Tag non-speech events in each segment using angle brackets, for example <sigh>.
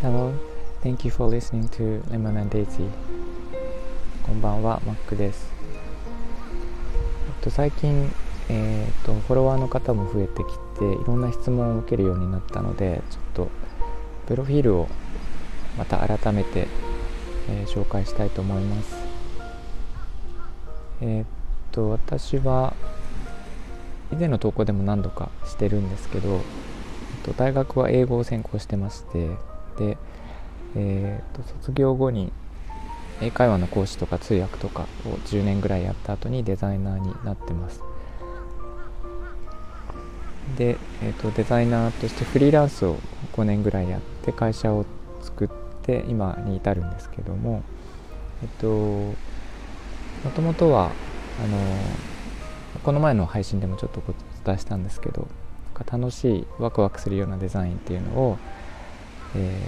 Hello, thank you for listening to Lemon and Daisy. こんばんは、マックです。えっと最近、えー、っとフォロワーの方も増えてきていろんな質問を受けるようになったのでちょっとプロフィールをまた改めて、えー、紹介したいと思います。えー、っと私は以前の投稿でも何度かしてるんですけど、えっと、大学は英語を専攻してましてで、えー、と卒業後に英会話の講師とか通訳とかを10年ぐらいやった後にデザイナーになってます。で、えー、とデザイナーとしてフリーランスを5年ぐらいやって会社を作って今に至るんですけどもえっともともとはあのこの前の配信でもちょっとお伝えしたんですけど楽しいワクワクするようなデザインっていうのを、え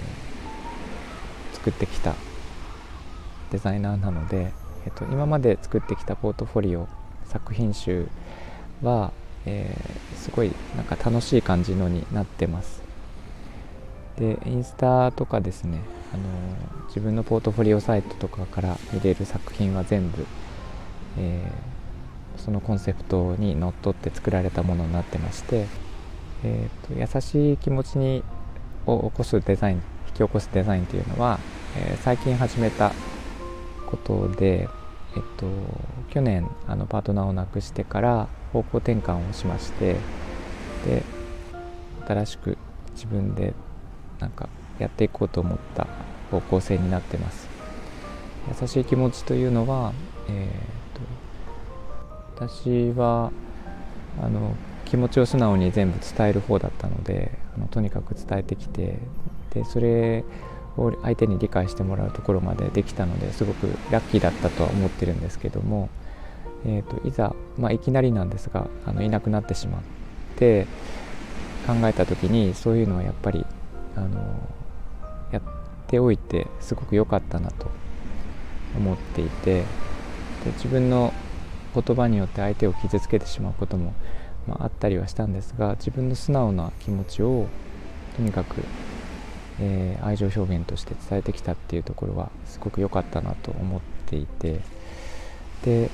ー、作ってきたデザイナーなので、えっと、今まで作ってきたポートフォリオ作品集は、えー、すごいなんか楽しい感じのになってます。でインスタとかですねあの自分のポートフォリオサイトとかから見れる作品は全部、えーそのコンセプトにのっとって作られたものになってまして、えーと、優しい気持ちにを起こすデザイン引き起こすデザインというのは、えー、最近始めたことで、えっと、去年あのパートナーを亡くしてから方向転換をしましてで新しく自分でなんかやっていこうと思った方向性になってます。優しい気持ちというのは、えー私はあの気持ちを素直に全部伝える方だったのであのとにかく伝えてきてでそれを相手に理解してもらうところまでできたのですごくラッキーだったとは思ってるんですけども、えーと、いざ、まあ、いきなりなんですがあのいなくなってしまって考えた時にそういうのはやっぱりあのやっておいてすごく良かったなと思っていてで自分の言葉によって相手を傷つけてしまうことも、まあ、あったりはしたんですが自分の素直な気持ちをとにかく、えー、愛情表現として伝えてきたっていうところはすごく良かったなと思っていてで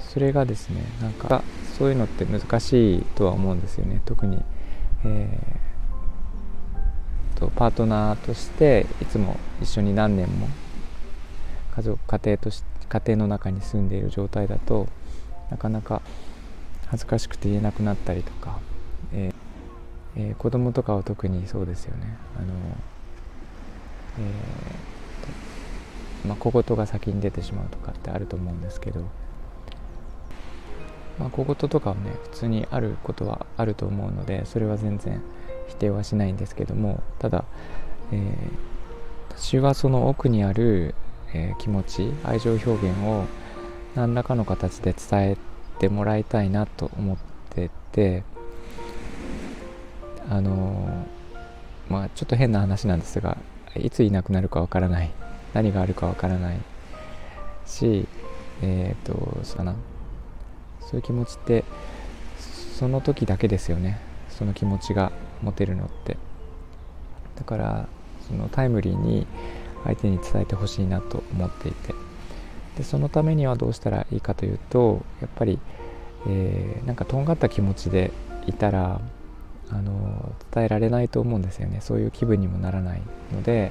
それがですねなんかそういうのって難しいとは思うんですよね。特に、えー、とパートナーとしていつも一緒に何年も家族家庭として家庭の中に住んでいる状態だとなかなか恥ずかしくて言えなくなったりとか、えーえー、子供とかは特にそうですよね。あの、えーまあ、小言が先に出てしまうとかってあると思うんですけど、まあ、小言とかはね普通にあることはあると思うのでそれは全然否定はしないんですけどもただ、えー、私はその奥にあるえー、気持ち愛情表現を何らかの形で伝えてもらいたいなと思っててあのー、まあちょっと変な話なんですがいついなくなるかわからない何があるかわからないしえっ、ー、とそうな。そういう気持ちってその時だけですよね。その気持ちが持てるのって。だからそのタイムリーに相手に伝えてほしいなと思っていて。でそのためにはどうしたらいいかというとやっぱり、えー、なんかとんがった気持ちでいたらあの伝えられないと思うんですよね。そういう気分にもならないので、えー、やっ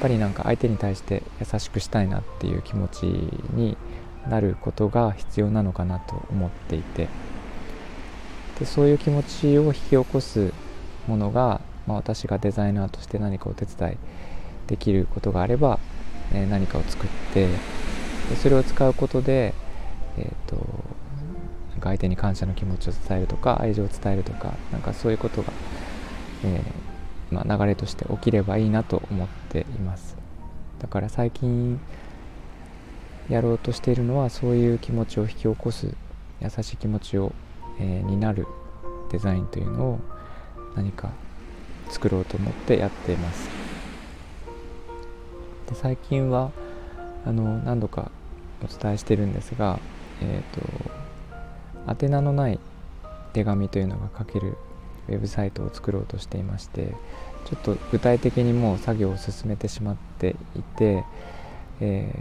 ぱりなんか相手に対して優しくしたいなっていう気持ちになることが必要なのかなと思っていて。でそういう気持ちを引き起こすものがまあ、私がデザイナーとして何かお手伝いできることがあれば、えー、何かを作ってでそれを使うことで、えーと、なんか相手に感謝の気持ちを伝えるとか愛情を伝えるとかなんかそういうことが、えー、まあ、流れとして起きればいいなと思っています。だから最近やろうとしているのはそういう気持ちを引き起こす優しい気持ちを、えー、になるデザインというのを何か作ろうと思ってやっています。で最近はあの何度かお伝えしてるんですが、えーと、宛名のない手紙というのが書けるウェブサイトを作ろうとしていましてちょっと具体的にもう作業を進めてしまっていて、え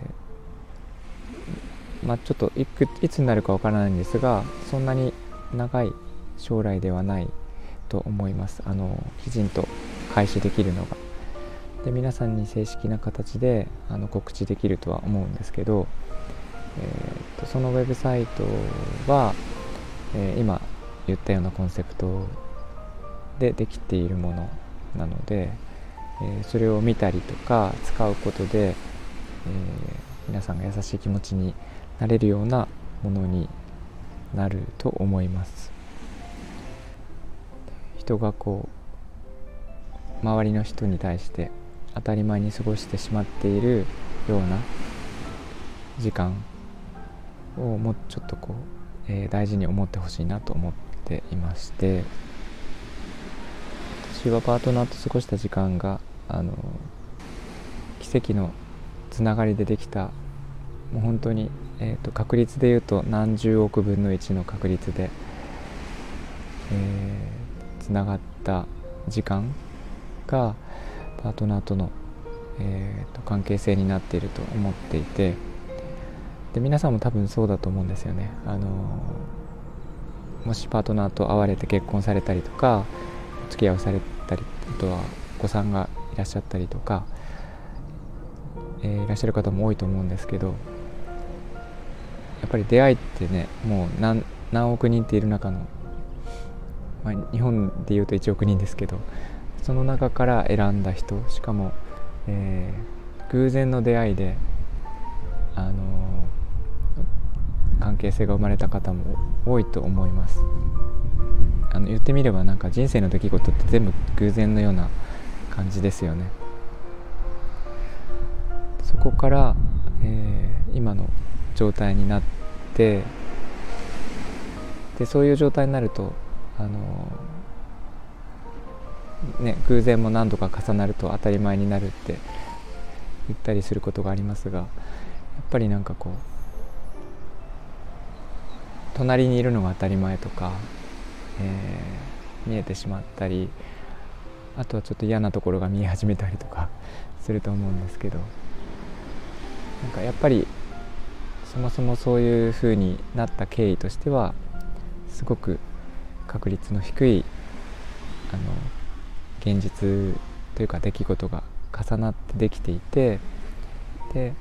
ー、まあ、ちょっといくいつになるかわからないんですがそんなに長い将来ではないと思います。あのきちんと開始できるのが。で皆さんに正式な形であの告知できるとは思うんですけど、えーと、そのウェブサイトは、えー、今言ったようなコンセプトでできているものなので、えー、それを見たりとか使うことで、えー、皆さんが優しい気持ちになれるようなものになると思います。人がこう周りの人に対して当たり前に過ごしてしまっているような時間をもうちょっとこう、えー、大事に思ってほしいなと思っていまして私はパートナーと過ごした時間があの奇跡のつながりでできたもう本当に、えーと、確率でいうと何十億分の1の確率で、えー、つながった時間がパートナーとの、えーと、関係性になっていると思っていてで皆さんも多分そうだと思うんですよね。あのもしパートナーと会われて結婚されたりとかお付き合いをされたりあとはお子さんがいらっしゃったりとか、えー、いらっしゃる方も多いと思うんですけどやっぱり出会いってねもう何何億人っている中の、まあ、日本でいうと1億人ですけどその中から選んだ人しかも、えー、偶然の出会いで、あのー、関係性が生まれた方も多いと思います。あの言ってみればなんか人生の出来事って全部偶然のような感じですよね。そこから、えー、今の状態になってでそういう状態になるとあのね、偶然も何度か重なると当たり前になるって言ったりすることがありますがやっぱりなんかこう隣にいるのが当たり前とか、えー、見えてしまったりあとはちょっと嫌なところが見え始めたりとか <laughs> すると思うんですけどなんかやっぱりそもそもそういうふうになった経緯としてはすごく確率の低いあの現実というか出来事が重なってできていてで、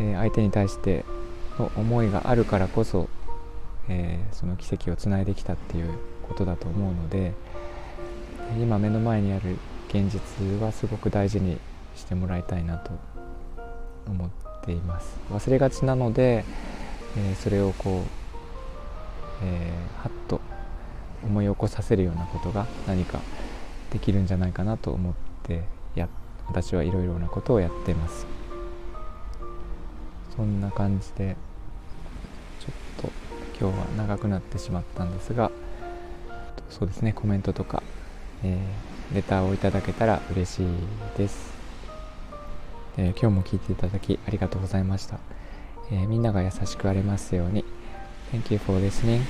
えー、相手に対しての思いがあるからこそ、えー、その奇跡をつないできたっていうことだと思うので今目の前にある現実はすごく大事にしてもらいたいなと思っています。忘れがちなので、えー、それをこう、えー、はっと思い起こさせるようなことが何かできるんじゃないかなと思ってや私はいろいろなことをやってます。そんな感じでちょっと今日は長くなってしまったんですがそうですねコメントとか、えー、レターをいただけたら嬉しいです、えー、今日も聞いていただきありがとうございました、えー、みんなが優しくありますように。Thank you for listening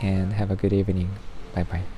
and have a good evening. 拜拜。